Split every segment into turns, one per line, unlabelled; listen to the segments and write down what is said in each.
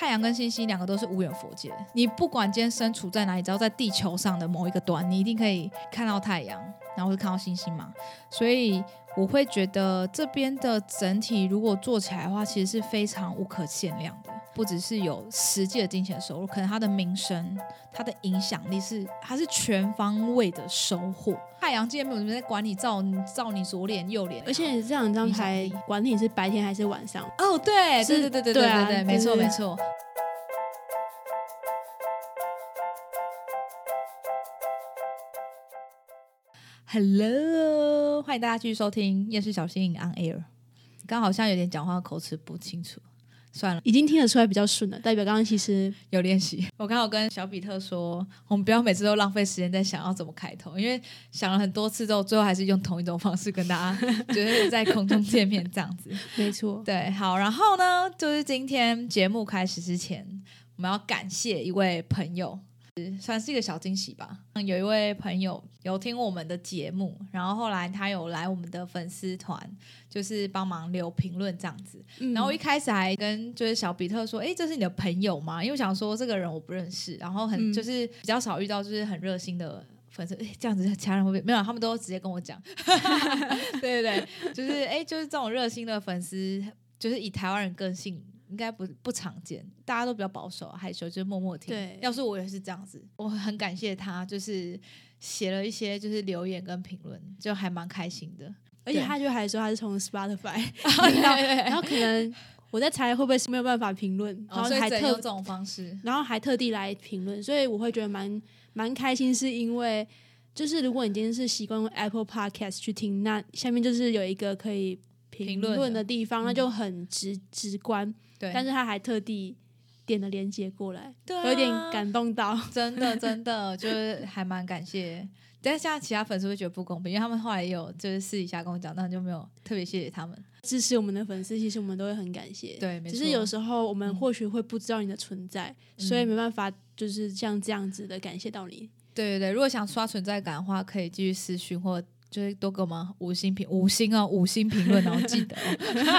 太阳跟星星两个都是无远佛界，你不管今天身处在哪里，只要在地球上的某一个端，你一定可以看到太阳，然后会看到星星嘛。所以我会觉得这边的整体如果做起来的话，其实是非常无可限量的。不只是有实际的金钱收入，可能他的名声、他的影响力是，他是全方位的收获。太阳界没有人在管你照照你左脸右脸，
而且这两张牌管你是白天还是晚上。
哦，对，对对对对对对对，没错没错。Hello，欢迎大家继续收听《夜市小新 On Air》。刚好像有点讲话口齿不清楚。算了，
已经听得出来比较顺了，代表刚刚其实
有练习。我刚好跟小比特说，我们不要每次都浪费时间在想要怎么开头，因为想了很多次之后，最后还是用同一种方式跟大家 就是在空中见面这样子。
没错，
对，好，然后呢，就是今天节目开始之前，我们要感谢一位朋友。算是一个小惊喜吧。有一位朋友有听我们的节目，然后后来他有来我们的粉丝团，就是帮忙留评论这样子。然后一开始还跟就是小比特说：“哎，这是你的朋友吗？”因为我想说这个人我不认识，然后很就是比较少遇到就是很热心的粉丝。哎，这样子其他人会不会没有？他们都直接跟我讲。对对对，就是哎，就是这种热心的粉丝，就是以台湾人个性。应该不不常见，大家都比较保守、害羞，就是默默听。
对，
要是我也是这样子，我很感谢他，就是写了一些就是留言跟评论，就还蛮开心的。
而且他就还说他是从 Spotify，然后可能我在猜会不会是没有办法评论，然后还特
这种方式，
然后还特地来评论，所以我会觉得蛮蛮开心，是因为就是如果你今天是习惯用 Apple Podcast 去听，那下面就是有一个可以评论的地方，那就很直直观。
对，
但是他还特地点了连接过来，
对，
有点感动到，
真的真的就是还蛮感谢。但是现在其他粉丝会觉得不公平，因为他们后来也有就是私底下跟我讲，但就没有特别谢谢他们
支持我们的粉丝，其实我们都会很感谢。
对，
只是有时候我们或许会不知道你的存在，所以没办法就是像这样子的感谢到你。
对对对，如果想刷存在感的话，可以继续私讯或。就是多给我们五星评五星哦，五星评论哦，记得。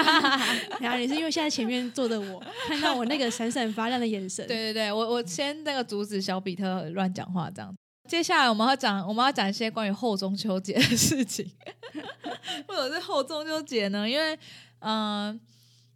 然后你是因为现在前面坐的我，看到我那个闪闪发亮的眼神。
对对对，我我先那个阻止小比特乱讲话这样。接下来我们要讲，我们要讲一些关于后中秋节的事情。或者是后中秋节呢？因为嗯，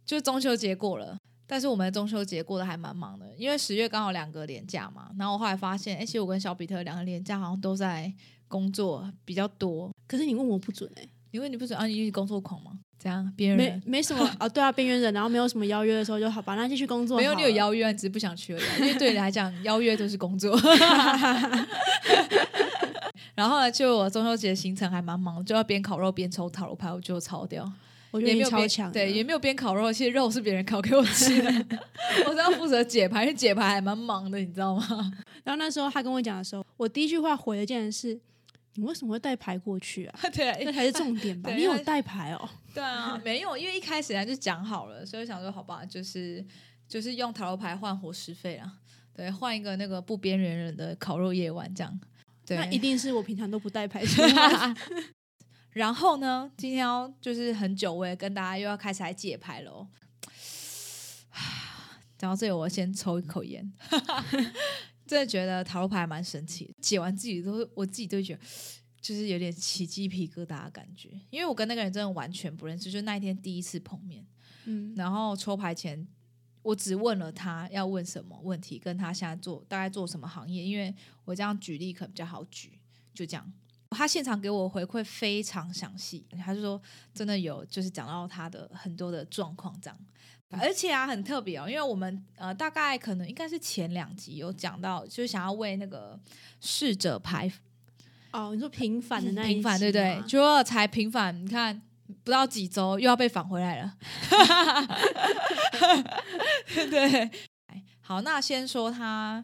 就中秋节过了，但是我们的中秋节过得还蛮忙的，因为十月刚好两个连假嘛。然后我后来发现，哎，其实我跟小比特两个连假好像都在。工作比较多，
可是你问我不准哎，
你问你不准啊？你是工作狂吗？怎样边缘
人没没什么啊？对啊，边缘人，然后没有什么邀约的时候就好吧，那继续工作。
没有你有邀约，只是不想去而已。因为对你来讲，邀约都是工作。然后呢，就我中秋节行程还蛮忙，就要边烤肉边抽塔罗牌，我就超掉。
我觉得超强，
对，也没有边烤肉，其实肉是别人烤给我吃的。我是要负责解牌，因为解牌还蛮忙的，你知道吗？
然后那时候他跟我讲的时候，我第一句话回的竟然是。你为什么会带牌过去啊？
对，
那才是重点吧？你有带牌哦？
对啊，没有，因为一开始就讲好了，所以想说好吧，就是就是用塔罗牌换伙食费啊，对，换一个那个不边缘人的烤肉夜晚这样。对，
那一定是我平常都不带牌。
然后呢，今天要就是很久违跟大家又要开始来解牌喽。讲到这里，我先抽一口烟。真的觉得塔罗牌蛮神奇，解完自己都我自己都觉得就是有点起鸡皮疙瘩的感觉，因为我跟那个人真的完全不认识，就那一天第一次碰面，嗯，然后抽牌前我只问了他要问什么问题，跟他现在做大概做什么行业，因为我这样举例可能比较好举，就这样。他现场给我回馈非常详细，他就说真的有就是讲到他的很多的状况这样。而且啊，很特别哦，因为我们呃，大概可能应该是前两集有讲到，就是想要为那个逝者牌
哦，你说平反的那
平反对不对？就果才平反，你看不到几周又要被返回来了，对。好，那先说他，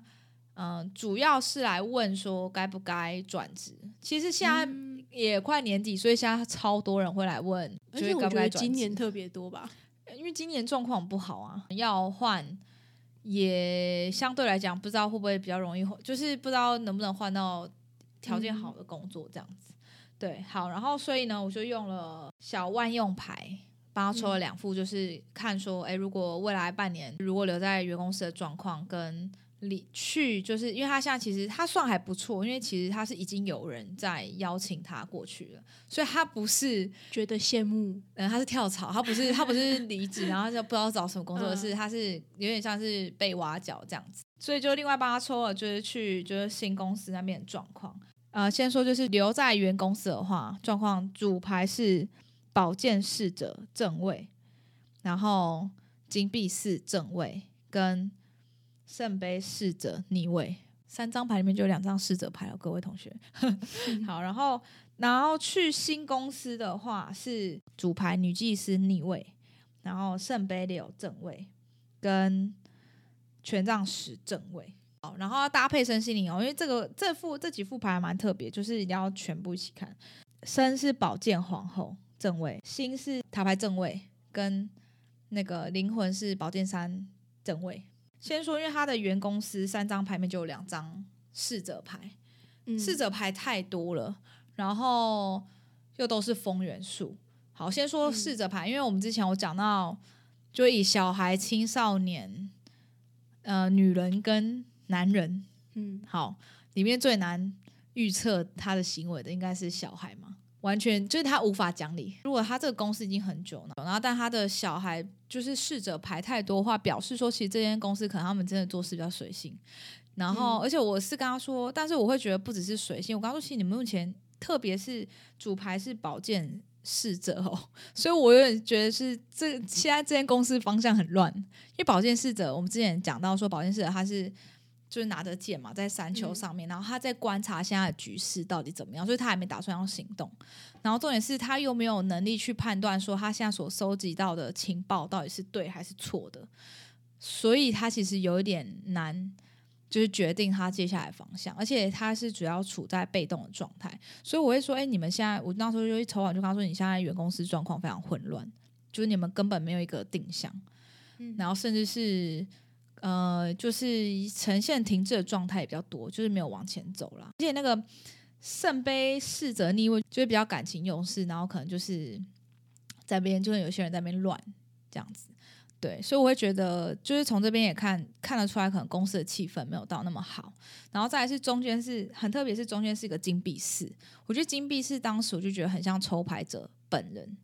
嗯，主要是来问说该不该转职。其实现在也快年底，所以现在超多人会来问，
而且我觉得今年特别多吧。
因为今年状况不好啊，要换也相对来讲不知道会不会比较容易，就是不知道能不能换到条件好的工作这样子。对，好，然后所以呢，我就用了小万用牌帮他抽了两副，就是看说，哎，如果未来半年如果留在原公司的状况跟离去，就是因为他现在其实他算还不错，因为其实他是已经有人在邀请他过去了，所以他不是
觉得羡慕，
嗯，他是跳槽，他不是他不是离职，然后就不知道找什么工作，是他是有点像是被挖角这样子，所以就另外帮他抽了，就是去就是新公司那边的状况。呃，先说就是留在原公司的话，状况主牌是。保健侍者正位，然后金币四正位跟圣杯侍者逆位，三张牌里面就有两张侍者牌了，各位同学。好，然后然后去新公司的话是主牌女祭司逆位，然后圣杯六正位跟权杖十正位。好，然后要搭配身心灵哦，因为这个这副这几副牌还蛮特别，就是一定要全部一起看。身是宝剑皇后。正位，心是塔牌正位，跟那个灵魂是宝剑三正位。先说，因为他的原公司三张牌面就有两张侍者牌，侍者牌太多了，然后又都是风元素。好，先说侍者牌，因为我们之前有讲到，就以小孩、青少年、呃，女人跟男人，嗯，好，里面最难预测他的行为的应该是小孩嘛。完全就是他无法讲理。如果他这个公司已经很久了，然后但他的小孩就是试着排太多话，表示说其实这间公司可能他们真的做事比较随性。然后，而且我是跟他说，但是我会觉得不只是随性。我刚说，其实你们目前特别是主牌是保健侍者哦，所以我有点觉得是这现在这间公司方向很乱。因为保健侍者，我们之前讲到说保健侍者他是。就是拿着剑嘛，在山丘上面，然后他在观察现在的局势到底怎么样，所以他还没打算要行动。然后重点是他又没有能力去判断说他现在所收集到的情报到底是对还是错的，所以他其实有一点难，就是决定他接下来方向，而且他是主要处在被动的状态。所以我会说，哎，你们现在我那时候就一抽完就跟他说，你现在原公司状况非常混乱，就是你们根本没有一个定向，嗯然后甚至是。呃，就是呈现停滞的状态也比较多，就是没有往前走了。而且那个圣杯侍者逆位，就是比较感情用事，然后可能就是在边，就是有些人在边乱这样子。对，所以我会觉得，就是从这边也看看得出来，可能公司的气氛没有到那么好。然后再来是中间是很特别，是中间是一个金币四，我觉得金币四当时我就觉得很像抽牌者本人。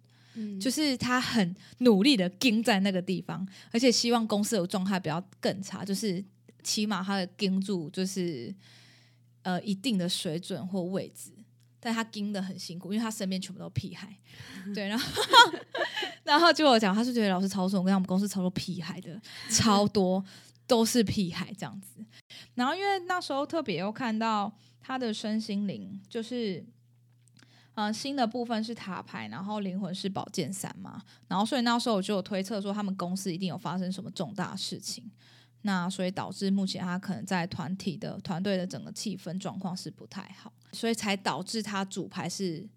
就是他很努力的盯在那个地方，而且希望公司的状态不要更差，就是起码他的盯住就是呃一定的水准或位置，但他盯的很辛苦，因为他身边全部都屁孩，对，然后 然后就我讲，他是觉得老师操作，我跟他们公司操作屁孩的超多，都是屁孩这样子。然后因为那时候特别又看到他的身心灵，就是。嗯，新的部分是塔牌，然后灵魂是宝剑三嘛，然后所以那时候我就有推测说，他们公司一定有发生什么重大事情，那所以导致目前他可能在团体的团队的整个气氛状况是不太好，所以才导致他主牌是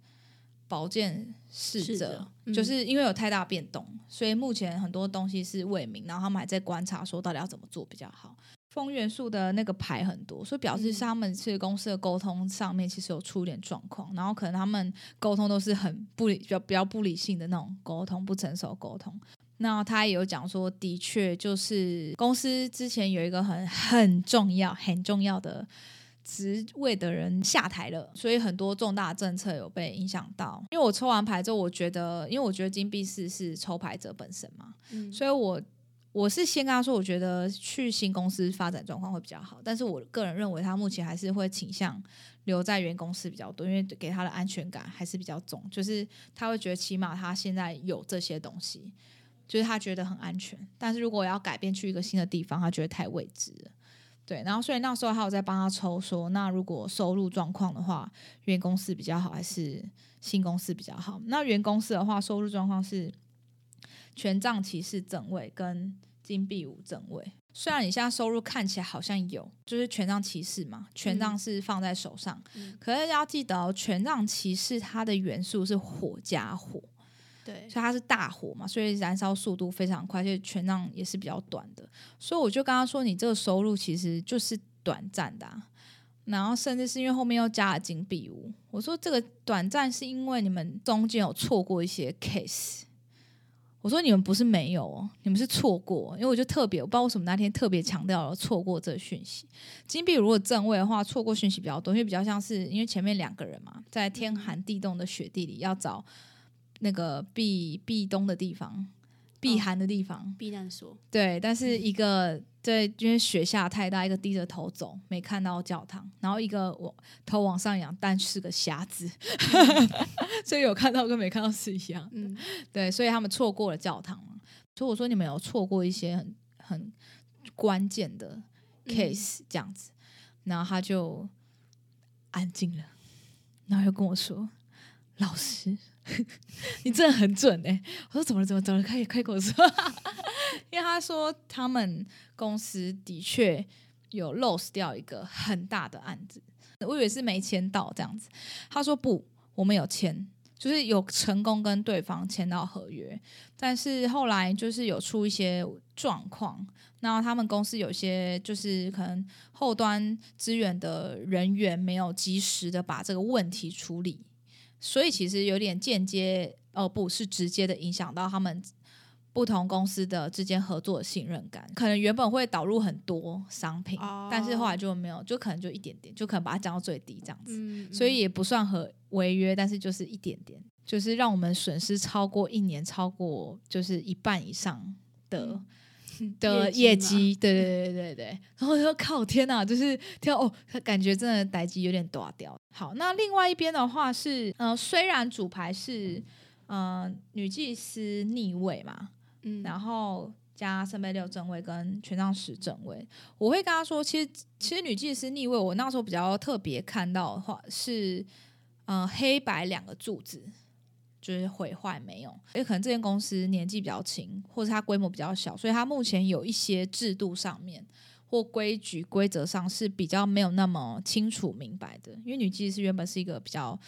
宝剑侍者，就是因为有太大变动，所以目前很多东西是未明，然后他们还在观察说到底要怎么做比较好。风元素的那个牌很多，所以表示是他们是公司的沟通上面其实有出点状况，然后可能他们沟通都是很不理，比较比较不理性的那种沟通，不成熟沟通。那他也有讲说，的确就是公司之前有一个很很重要、很重要的职位的人下台了，所以很多重大政策有被影响到。因为我抽完牌之后，我觉得，因为我觉得金币四是抽牌者本身嘛，所以我。我是先跟他说，我觉得去新公司发展状况会比较好，但是我个人认为他目前还是会倾向留在原公司比较多，因为给他的安全感还是比较重，就是他会觉得起码他现在有这些东西，就是他觉得很安全。但是如果要改变去一个新的地方，他觉得太未知了。对，然后所以那时候还有在帮他抽说，那如果收入状况的话，原公司比较好还是新公司比较好？那原公司的话，收入状况是。权杖骑士正位跟金币五正位，虽然你现在收入看起来好像有，就是权杖骑士嘛，权杖是放在手上，可是要记得，哦权杖骑士它的元素是火加火，
对，
所以它是大火嘛，所以燃烧速度非常快，而且权杖也是比较短的，所以我就跟他说，你这个收入其实就是短暂的，然后甚至是因为后面又加了金币五，我说这个短暂是因为你们中间有错过一些 case。我说你们不是没有哦，你们是错过，因为我就特别，我不知道为什么那天特别强调了错过这讯息。金币如果正位的话，错过讯息比较多，因为比较像是因为前面两个人嘛，在天寒地冻的雪地里要找那个避避冬的地方、避寒的地方、
避难所。
对，但是一个 对，因为雪下太大，一个低着头走，没看到教堂，然后一个我头往上仰，但是个瞎子。所以有看到跟没看到是一样，嗯，对，所以他们错过了教堂嘛。所以我说你们有错过一些很很关键的 case 这样子，然后他就安静了，然后又跟我说：“老师，你真的很准哎。”我说：“怎么了？怎么怎么可以开口说？”因为他说他们公司的确有 lose 掉一个很大的案子，我以为是没签到这样子。他说不。我们有签，就是有成功跟对方签到合约，但是后来就是有出一些状况，然后他们公司有些就是可能后端资源的人员没有及时的把这个问题处理，所以其实有点间接，哦，不是直接的影响到他们。不同公司的之间合作的信任感，可能原本会导入很多商品，但是后来就没有，就可能就一点点，就可能把它降到最低这样子，所以也不算和违约，但是就是一点点，就是让我们损失超过一年，超过就是一半以上的的业绩，对对对对对，然后说靠天哪，就是跳哦，感觉真的待机有点断掉。好，那另外一边的话是，呃，虽然主牌是呃女祭司逆位嘛。嗯，然后加圣杯六正位跟权杖十正位，我会跟他说，其实其实女祭司逆位，我那时候比较特别看到的话是，嗯，黑白两个柱子就是毁坏没有，因为可能这间公司年纪比较轻，或者它规模比较小，所以它目前有一些制度上面或规矩规则上是比较没有那么清楚明白的，因为女祭司原本是一个比较。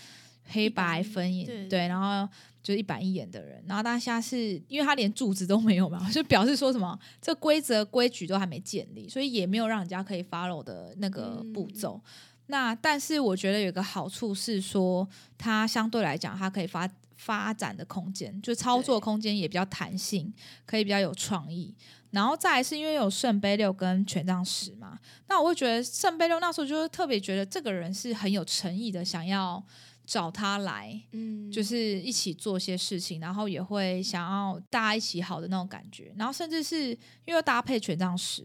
黑白分眼，对，然后就一板一眼的人，然后大家是因为他连柱子都没有嘛，就表示说什么这规则规矩都还没建立，所以也没有让人家可以 follow 的那个步骤。那但是我觉得有一个好处是说，它相对来讲它可以发发展的空间，就操作空间也比较弹性，可以比较有创意。然后再是因为有圣杯六跟权杖十嘛，那我会觉得圣杯六那时候就是特别觉得这个人是很有诚意的，想要。找他来，嗯，就是一起做些事情，然后也会想要大家一起好的那种感觉，然后甚至是因为搭配权杖十，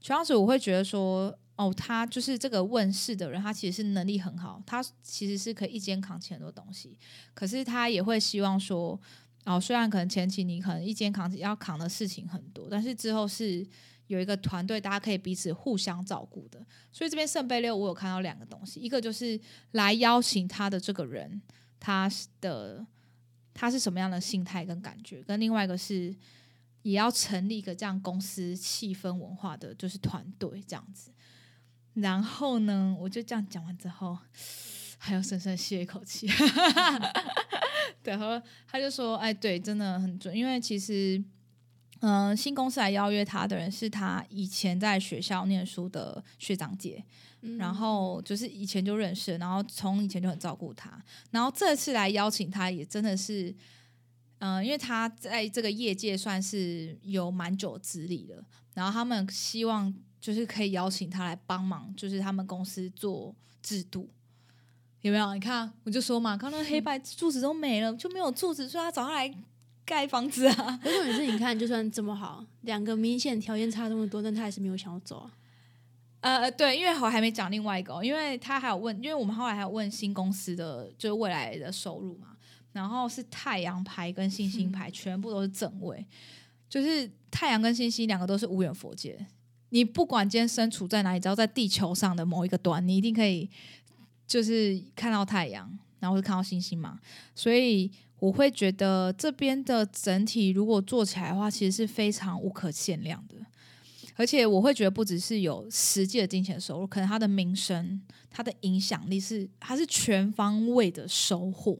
权杖十我会觉得说，哦，他就是这个问世的人，他其实是能力很好，他其实是可以一肩扛起很多东西，可是他也会希望说，哦，虽然可能前期你可能一肩扛起要扛的事情很多，但是之后是。有一个团队，大家可以彼此互相照顾的，所以这边圣杯六我有看到两个东西，一个就是来邀请他的这个人，他的他是什么样的心态跟感觉，跟另外一个是也要成立一个这样公司气氛文化的就是团队这样子。然后呢，我就这样讲完之后，还要深深吸一口气，然后他就说：“哎，对，真的很准，因为其实。”嗯，新公司来邀约他的人是他以前在学校念书的学长姐，然后就是以前就认识，然后从以前就很照顾他，然后这次来邀请他也真的是，嗯，因为他在这个业界算是有蛮久资历了，然后他们希望就是可以邀请他来帮忙，就是他们公司做制度，有没有？你看，我就说嘛，刚刚黑白柱子都没了，就没有柱子，所以他找他来。盖房子啊！
可是是你看，就算这么好，两个明显条件差这么多，但他还是没有想要走啊。
呃，对，因为我还没讲另外一个，因为他还有问，因为我们后来还有问新公司的就是未来的收入嘛，然后是太阳牌跟星星牌全部都是正位，就是太阳跟星星两个都是无远佛界，你不管今天身处在哪里，只要在地球上的某一个端，你一定可以就是看到太阳，然后是看到星星嘛，所以。我会觉得这边的整体如果做起来的话，其实是非常无可限量的。而且我会觉得不只是有实际的金钱收入，可能他的名声、他的影响力是，他是全方位的收获。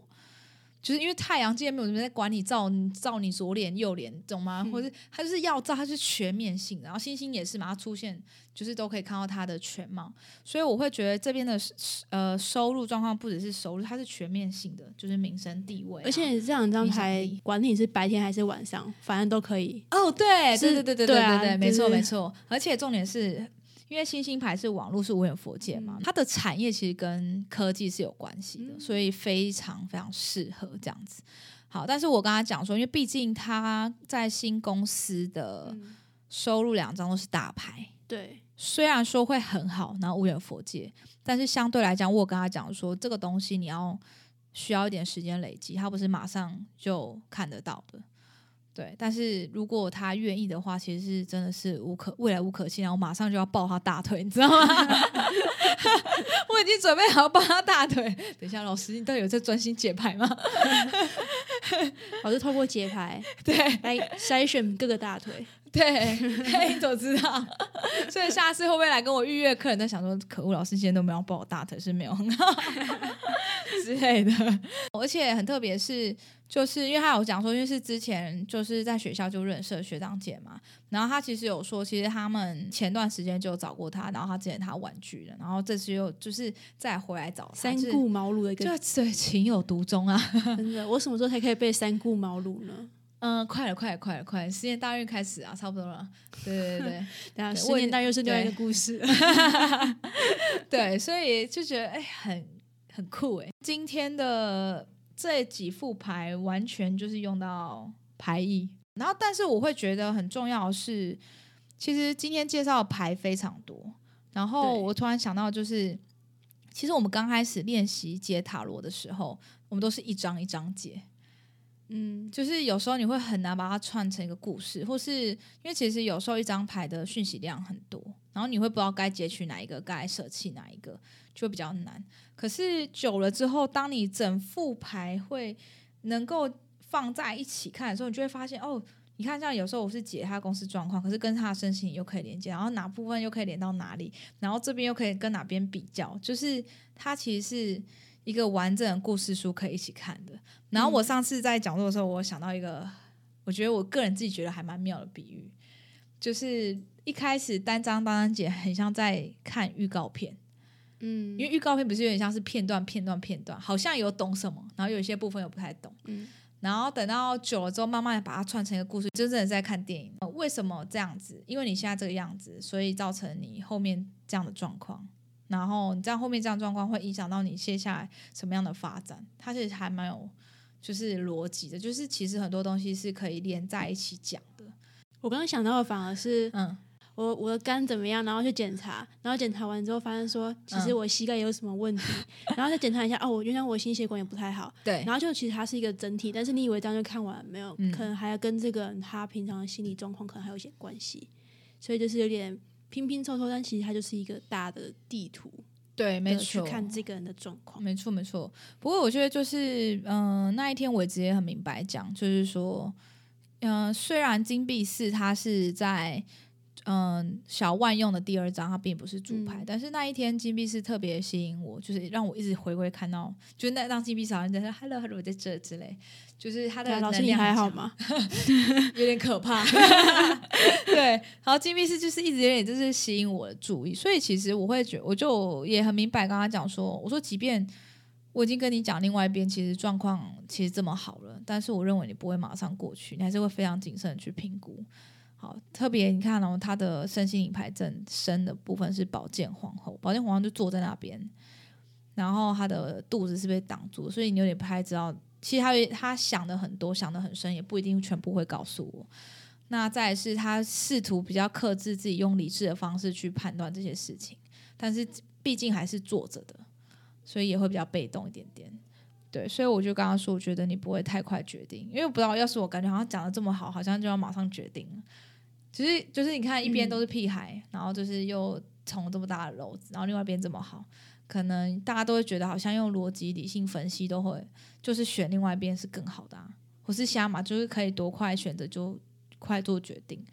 就是因为太阳今天没有人在管你照照你左脸右脸，懂吗？或者它就是要照，它是全面性的。然后星星也是嘛，它出现就是都可以看到它的全貌。所以我会觉得这边的呃收入状况不只是收入，它是全面性的，就是名声地位。
而且这两张牌，管你是白天还是晚上，反正都可以。
哦，对，对对对对对对对，没错没错。而且重点是。因为星星牌是网络是无远佛界嘛，它的产业其实跟科技是有关系的，所以非常非常适合这样子。好，但是我跟他讲说，因为毕竟他在新公司的收入两张都是大牌，
对，
虽然说会很好，然后无远佛界，但是相对来讲，我跟他讲说，这个东西你要需要一点时间累积，他不是马上就看得到的。对，但是如果他愿意的话，其实是真的是无可未来无可期，然后马上就要抱他大腿，你知道吗？我已经准备好抱他大腿。等一下，老师，你到底有在专心解牌吗？
老师透过解牌
对
来筛选各个大腿。
对，你怎么知道？所以下次会不会来跟我预约客人？在想说，可恶，老师今天都没有抱我大腿，是没有很好之类的。而且很特别，是就是因为他有讲说，因为是之前就是在学校就认识学长姐嘛，然后他其实有说，其实他们前段时间就找过他，然后他之前他婉拒了，然后这次又就是再回来找他，
三顾茅庐的一个，
对，情有独钟啊！
真的，我什么时候才可以被三顾茅庐呢？
嗯，快了，快了，快了，快了！十年大运开始啊，差不多了。对对对，
等下 十年大运是另外一个故事。
对，所以就觉得哎，很很酷哎。今天的这几副牌完全就是用到牌意，然后但是我会觉得很重要的是，其实今天介绍的牌非常多。然后我突然想到，就是其实我们刚开始练习解塔罗的时候，我们都是一张一张解。嗯，就是有时候你会很难把它串成一个故事，或是因为其实有时候一张牌的讯息量很多，然后你会不知道该截取哪一个，该舍弃哪一个，就比较难。可是久了之后，当你整副牌会能够放在一起看的时候，你就会发现哦，你看像有时候我是解他公司状况，可是跟他的身形又可以连接，然后哪部分又可以连到哪里，然后这边又可以跟哪边比较，就是它其实是。一个完整的故事书可以一起看的。然后我上次在讲座的时候，我想到一个，我觉得我个人自己觉得还蛮妙的比喻，就是一开始单张单张姐很像在看预告片，嗯，因为预告片不是有点像是片段片段片段，好像有懂什么，然后有一些部分又不太懂，嗯，然后等到久了之后，慢慢的把它串成一个故事，真正的在看电影。为什么这样子？因为你现在这个样子，所以造成你后面这样的状况。然后你这样后面这样状况会影响到你接下来什么样的发展？它其实还蛮有就是逻辑的，就是其实很多东西是可以连在一起讲的。
我刚刚想到的反而是，嗯，我我的肝怎么样？然后去检查，然后检查完之后发现说，其实我膝盖有什么问题，然后再检查一下，哦，我原来我心血管也不太好。
对，
然后就其实它是一个整体，但是你以为这样就看完没有？可能还要跟这个人他平常的心理状况可能还有一些关系，所以就是有点。拼拼凑凑，但其实它就是一个大的地图，
对，没错，
去看这个人的状况，
没错，没错。不过我觉得就是，嗯，那一天我直接很明白讲，就是说，嗯，虽然金币四它是在。嗯，小万用的第二张，它并不是主牌，但是那一天金币是特别吸引我，就是让我一直回归看到，就是那张金币好像在说 “hello hello” 在这之类，就是他的
老师你还好吗？
有点可怕。对，然后金币是就是一直有点就是吸引我的注意，所以其实我会觉，我就也很明白刚刚讲说，我说即便我已经跟你讲另外一边，其实状况其实这么好了，但是我认为你不会马上过去，你还是会非常谨慎的去评估。好，特别你看哦，他的身心灵牌正身的部分是宝剑皇后，宝剑皇后就坐在那边，然后他的肚子是被挡住，所以你有点不太知道。其实他他想的很多，想的很深，也不一定全部会告诉我。那再是他试图比较克制自己，用理智的方式去判断这些事情，但是毕竟还是坐着的，所以也会比较被动一点点。对，所以我就刚刚说，我觉得你不会太快决定，因为不知道要是我感觉好像讲的这么好，好像就要马上决定了。其实就是你看，一边都是屁孩，然后就是又从这么大的篓子，然后另外一边这么好，可能大家都会觉得好像用逻辑理性分析都会，就是选另外一边是更好的啊，或是瞎嘛，就是可以多快选择就快做决定。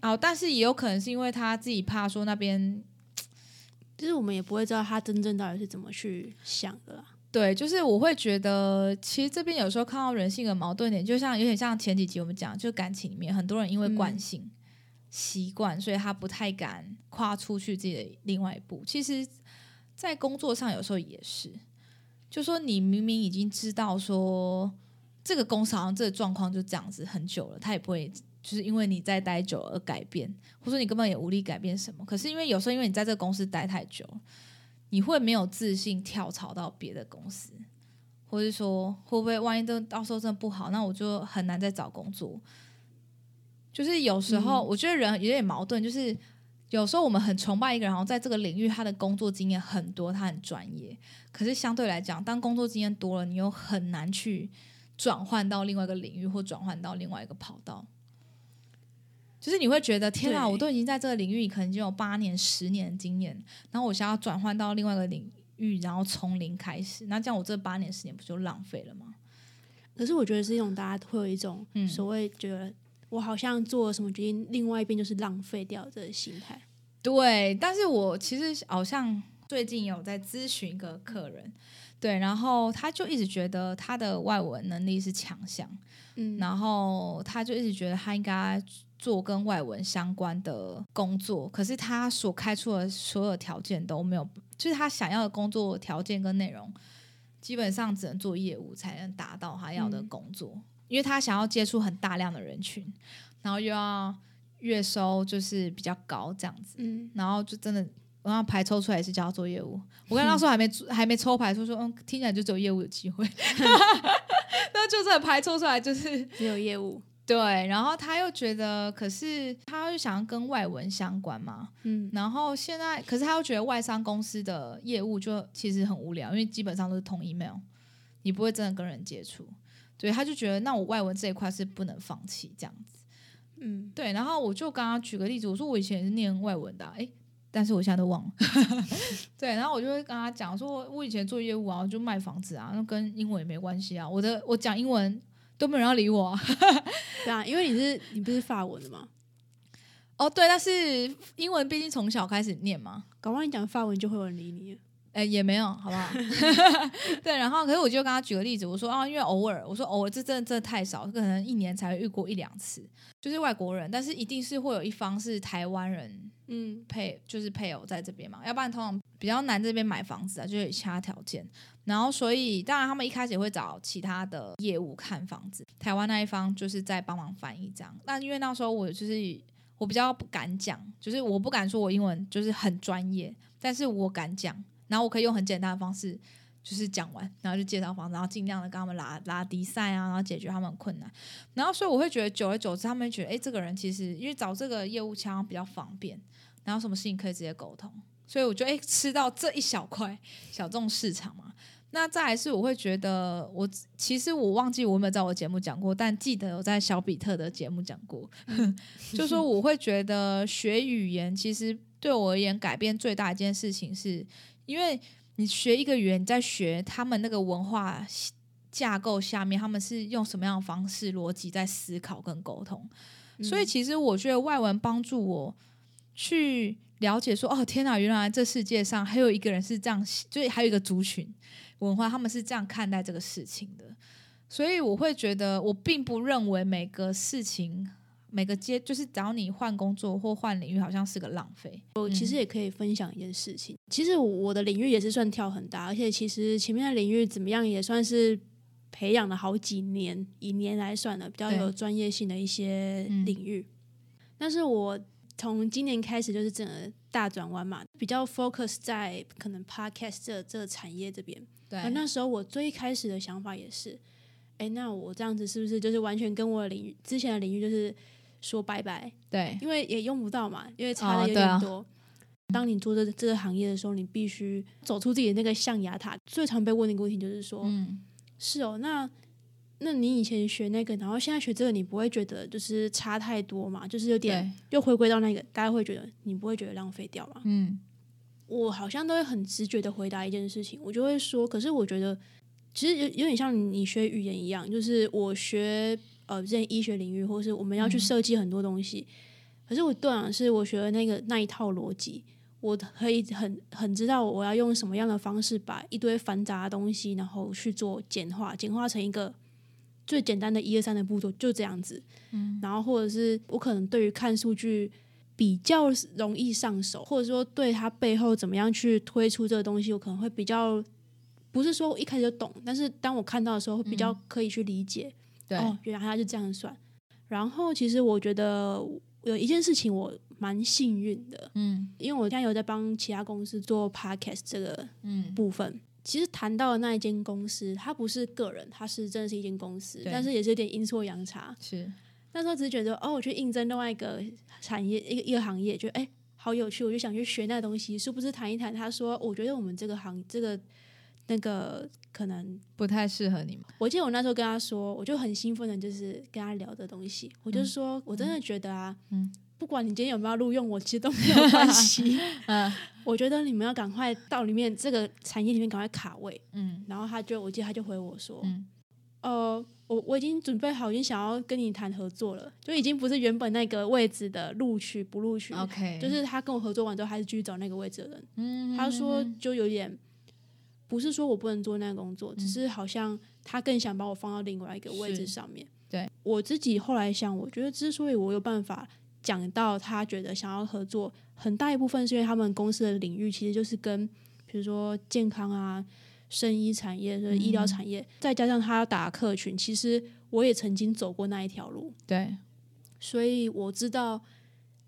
哦，但是也有可能是因为他自己怕说那边，
就是我们也不会知道他真正到底是怎么去想的。
对，就是我会觉得，其实这边有时候看到人性的矛盾点，就像有点像前几集我们讲，就感情里面很多人因为惯性、习惯，所以他不太敢跨出去自己的另外一步。其实，在工作上有时候也是，就说你明明已经知道说这个公司好像这个状况就这样子很久了，他也不会就是因为你在待久而改变，或者说你根本也无力改变什么。可是因为有时候因为你在这个公司待太久。你会没有自信跳槽到别的公司，或是说会不会万一都到时候真的不好，那我就很难再找工作。就是有时候我觉得人有点矛盾，就是有时候我们很崇拜一个人，然后在这个领域他的工作经验很多，他很专业。可是相对来讲，当工作经验多了，你又很难去转换到另外一个领域，或转换到另外一个跑道。就是你会觉得天啊，我都已经在这个领域可能已经有八年、十年经验，然后我想要转换到另外一个领域，然后从零开始，那这样我这八年、十年不就浪费了吗？
可是我觉得是一种大家会有一种所谓觉得我好像做了什么决定，另外一边就是浪费掉这个心态。
对，但是我其实好像最近有在咨询一个客人，对，然后他就一直觉得他的外文能力是强项，嗯，然后他就一直觉得他应该。做跟外文相关的工作，可是他所开出的所有条件都没有，就是他想要的工作条件跟内容，基本上只能做业务才能达到他要的工作，因为他想要接触很大量的人群，然后又要月收就是比较高这样子，嗯，然后就真的我要排抽出来是叫他做业务，我跟他说还没还没抽牌，说说嗯，听起来就只有业务有机会，那就这排抽出来就是
只有业务。
对，然后他又觉得，可是他又想要跟外文相关嘛，嗯，然后现在，可是他又觉得外商公司的业务就其实很无聊，因为基本上都是通 email，你不会真的跟人接触，对，他就觉得那我外文这一块是不能放弃这样子，嗯，对，然后我就刚刚举个例子，我说我以前是念外文的，哎，但是我现在都忘了，对，然后我就会跟他讲说，我以前做业务啊，就卖房子啊，那跟英文也没关系啊，我的我讲英文。都没有人要理我，啊
对啊，因为你是你不是法文的吗？
哦，对，但是英文毕竟从小开始念嘛，
搞不好你讲法文就会有人理你。
哎，也没有，好不好？对，然后可是我就跟他举个例子，我说啊，因为偶尔，我说偶尔，这真的真的太少，可能一年才会遇过一两次，就是外国人，但是一定是会有一方是台湾人，嗯，配就是配偶在这边嘛，要不然通常比较难这边买房子啊，就有其他条件。然后所以当然他们一开始也会找其他的业务看房子，台湾那一方就是在帮忙翻译这样。那因为那时候我就是我比较不敢讲，就是我不敢说我英文就是很专业，但是我敢讲。然后我可以用很简单的方式，就是讲完，然后就介绍房子，然后尽量的跟他们拉拉低赛啊，然后解决他们困难。然后所以我会觉得，久而久之，他们觉得，哎，这个人其实因为找这个业务腔比较方便，然后什么事情可以直接沟通。所以我觉得，哎，吃到这一小块小众市场嘛。那再来是，我会觉得，我其实我忘记我有没有在我节目讲过，但记得我在小比特的节目讲过，就说我会觉得学语言其实对我而言改变最大一件事情是。因为你学一个语言，你在学他们那个文化架构下面，他们是用什么样的方式逻辑在思考跟沟通，所以其实我觉得外文帮助我去了解说，哦天哪，原来这世界上还有一个人是这样，就是还有一个族群文化，他们是这样看待这个事情的，所以我会觉得，我并不认为每个事情。每个阶就是只要你换工作或换领域，好像是个浪费。
我其实也可以分享一件事情。其实我的领域也是算跳很大，而且其实前面的领域怎么样也算是培养了好几年，以年来算的比较有专业性的一些领域。但是我从今年开始就是整个大转弯嘛，比较 focus 在可能 podcast 这这个产业这边。
对，
那时候我最开始的想法也是，哎，那我这样子是不是就是完全跟我的领域之前的领域就是。说拜拜，
对，
因为也用不到嘛，因为差的有点多。当你做这这个行业的时候，你必须走出自己的那个象牙塔。最常被问的一个问题就是说，嗯，是哦，那那你以前学那个，然后现在学这个，你不会觉得就是差太多嘛？就是有点又回归到那个，大家会觉得你不会觉得浪费掉嘛？嗯，我好像都会很直觉的回答一件事情，我就会说，可是我觉得其实有有点像你学语言一样，就是我学。呃，在医学领域，或是我们要去设计很多东西，可是我对啊，是我学的那个那一套逻辑，我可以很很知道我要用什么样的方式把一堆繁杂的东西，然后去做简化，简化成一个最简单的一二三的步骤，就这样子。嗯，然后或者是我可能对于看数据比较容易上手，或者说对它背后怎么样去推出这个东西，我可能会比较不是说我一开始就懂，但是当我看到的时候，会比较可以去理解。
对，
哦，原来他是这样算。然后其实我觉得有一件事情我。蛮幸运的，嗯，因为我现在有在帮其他公司做 podcast 这个嗯部分。其实谈到的那一间公司，它不是个人，它是真的是一间公司，但是也是有点阴错阳差。
是
那时候只是觉得，哦，我去应征另外一个产业，一个一个行业，觉得哎，好有趣，我就想去学那东西。殊不知谈一谈，他说，我觉得我们这个行这个那个可能
不太适合你们。
我记得我那时候跟他说，我就很兴奋的，就是跟他聊的东西。我就说我真的觉得啊，嗯。不管你今天有没有录用我，其实都没有关系。嗯，我觉得你们要赶快到里面这个产业里面赶快卡位。嗯，然后他就，我记得他就回我说：“嗯，呃，我我已经准备好，已经想要跟你谈合作了，就已经不是原本那个位置的录取不录取。
OK，
就是他跟我合作完之后，还是继续找那个位置的人。嗯，他说就有点不是说我不能做那个工作，只是好像他更想把我放到另外一个位置上面。
对
我自己后来想，我觉得之所以我有办法。讲到他觉得想要合作，很大一部分是因为他们公司的领域其实就是跟，比如说健康啊、生医产业、医疗产业，再加上他要打客群，其实我也曾经走过那一条路，
对，
所以我知道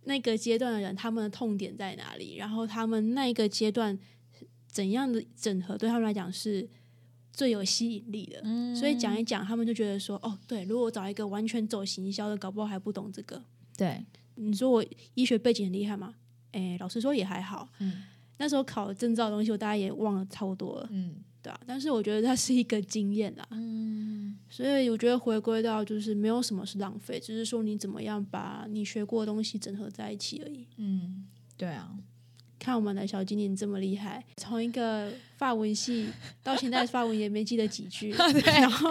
那个阶段的人他们的痛点在哪里，然后他们那个阶段怎样的整合对他们来讲是最有吸引力的，所以讲一讲，他们就觉得说，哦，对，如果我找一个完全走行销的，搞不好还不懂这个，
对。
你说我医学背景很厉害吗？哎，老实说也还好。嗯，那时候考证照的东西，我大家也忘了差不多了。嗯，对啊。但是我觉得它是一个经验啦。嗯，所以我觉得回归到就是没有什么是浪费，只是说你怎么样把你学过的东西整合在一起而已。
嗯，对啊。
看我们的小精灵这么厉害，从一个法文系到现在法文也没记得几句，然后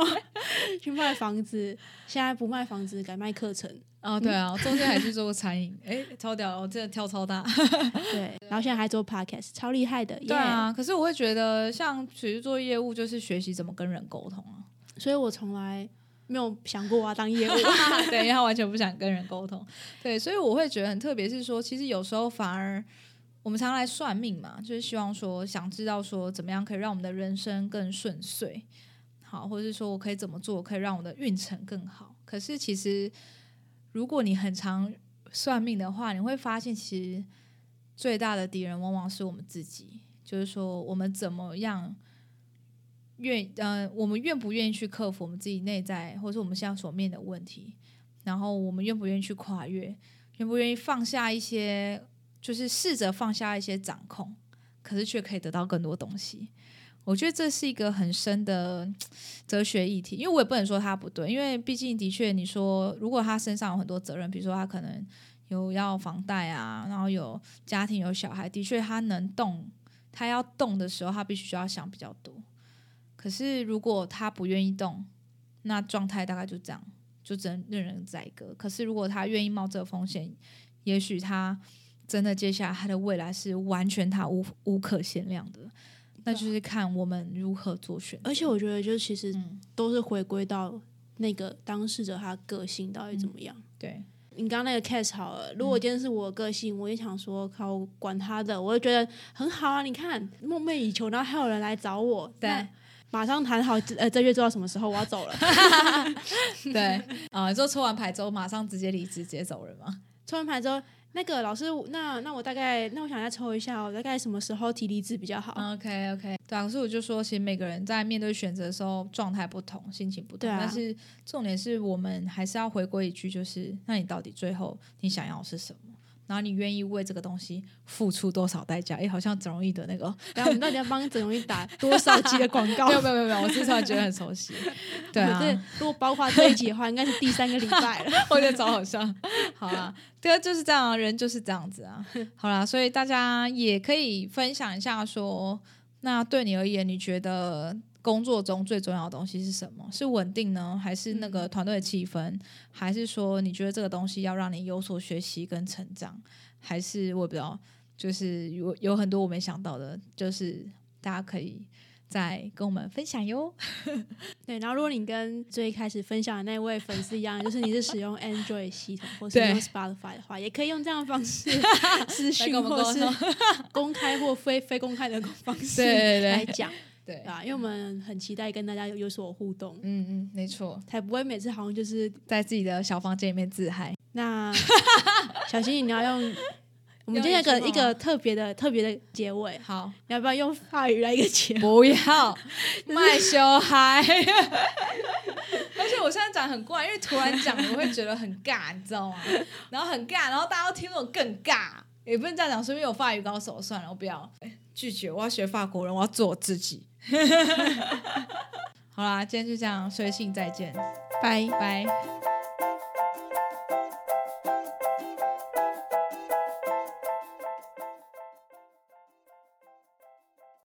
去卖房子，现在不卖房子，改卖课程。
哦，对啊，中间还去做过餐饮，哎，超屌，我真的跳超大。
对，然后现在还做 podcast，超厉害的。
对啊，可是我会觉得，像其实做业务就是学习怎么跟人沟通啊，
所以我从来没有想过我要当业务，
对，他完全不想跟人沟通。对，所以我会觉得很特别，是说其实有时候反而。我们常来算命嘛，就是希望说，想知道说怎么样可以让我们的人生更顺遂，好，或者是说我可以怎么做可以让我的运程更好。可是其实，如果你很常算命的话，你会发现，其实最大的敌人往往是我们自己。就是说，我们怎么样愿，呃，我们愿不愿意去克服我们自己内在，或是我们现在所面的问题？然后，我们愿不愿意去跨越？愿不愿意放下一些？就是试着放下一些掌控，可是却可以得到更多东西。我觉得这是一个很深的哲学议题，因为我也不能说他不对，因为毕竟的确，你说如果他身上有很多责任，比如说他可能有要房贷啊，然后有家庭有小孩，的确他能动，他要动的时候，他必须就要想比较多。可是如果他不愿意动，那状态大概就这样，就只能任人宰割。可是如果他愿意冒这个风险，也许他。真的，接下来他的未来是完全他无无可限量的，那就是看我们如何做选。
而且我觉得，就其实都是回归到那个当事者他个性到底怎么样。
对
你刚刚那个 case 好了，如果今天是我个性，我也想说靠管他的，我就觉得很好啊。你看梦寐以求，然后还有人来找我，
对，
马上谈好，呃，这月做到什么时候我要走了。
对啊，就抽完牌之后，马上直接离职，直接走人吗？
抽完牌之后。那个老师，那那我大概，那我想再抽一下，我大概什么时候提离职比较好
？OK OK，对啊，可是我就说，其实每个人在面对选择的时候，状态不同，心情不同，但是重点是我们还是要回归一句，就是那你到底最后你想要是什么？然后你愿意为这个东西付出多少代价？哎，好像整容易的那个，
然后我们到底要帮整容易打多少集的广告？
没有没有没有，我是突然觉得很熟悉。对啊，
如果包括这一集的话，应该是第三个礼拜了。
我觉得超好笑。好啊，对啊，就是这样，人就是这样子啊。好啦，所以大家也可以分享一下，说那对你而言，你觉得？工作中最重要的东西是什么？是稳定呢，还是那个团队的气氛？还是说你觉得这个东西要让你有所学习跟成长？还是我不知道，就是有有很多我没想到的，就是大家可以再跟我们分享哟。
对，然后如果你跟最开始分享的那位粉丝一样，就是你是使用 Android 系统或是用 Spotify 的话，也可以用这样的方式 私讯或是公开或非非公开的方式来讲。
对
啊，因为我们很期待跟大家有有所互动。
嗯嗯，没错，
才不会每次好像就是
在自己的小房间里面自嗨。
那 小心你要用，我们今天有个一个特别的特别的结尾。
好，
你要不要用法语来一个结尾？
不要，卖小孩。而且我现在讲很怪，因为突然讲我会觉得很尬，你知道吗？然后很尬，然后大家都听我更尬，也不能这样讲，说因为有法语高手，算了，我不要拒绝，我要学法国人，我要做我自己。好啦，今天就这样，随性再见，
拜
拜。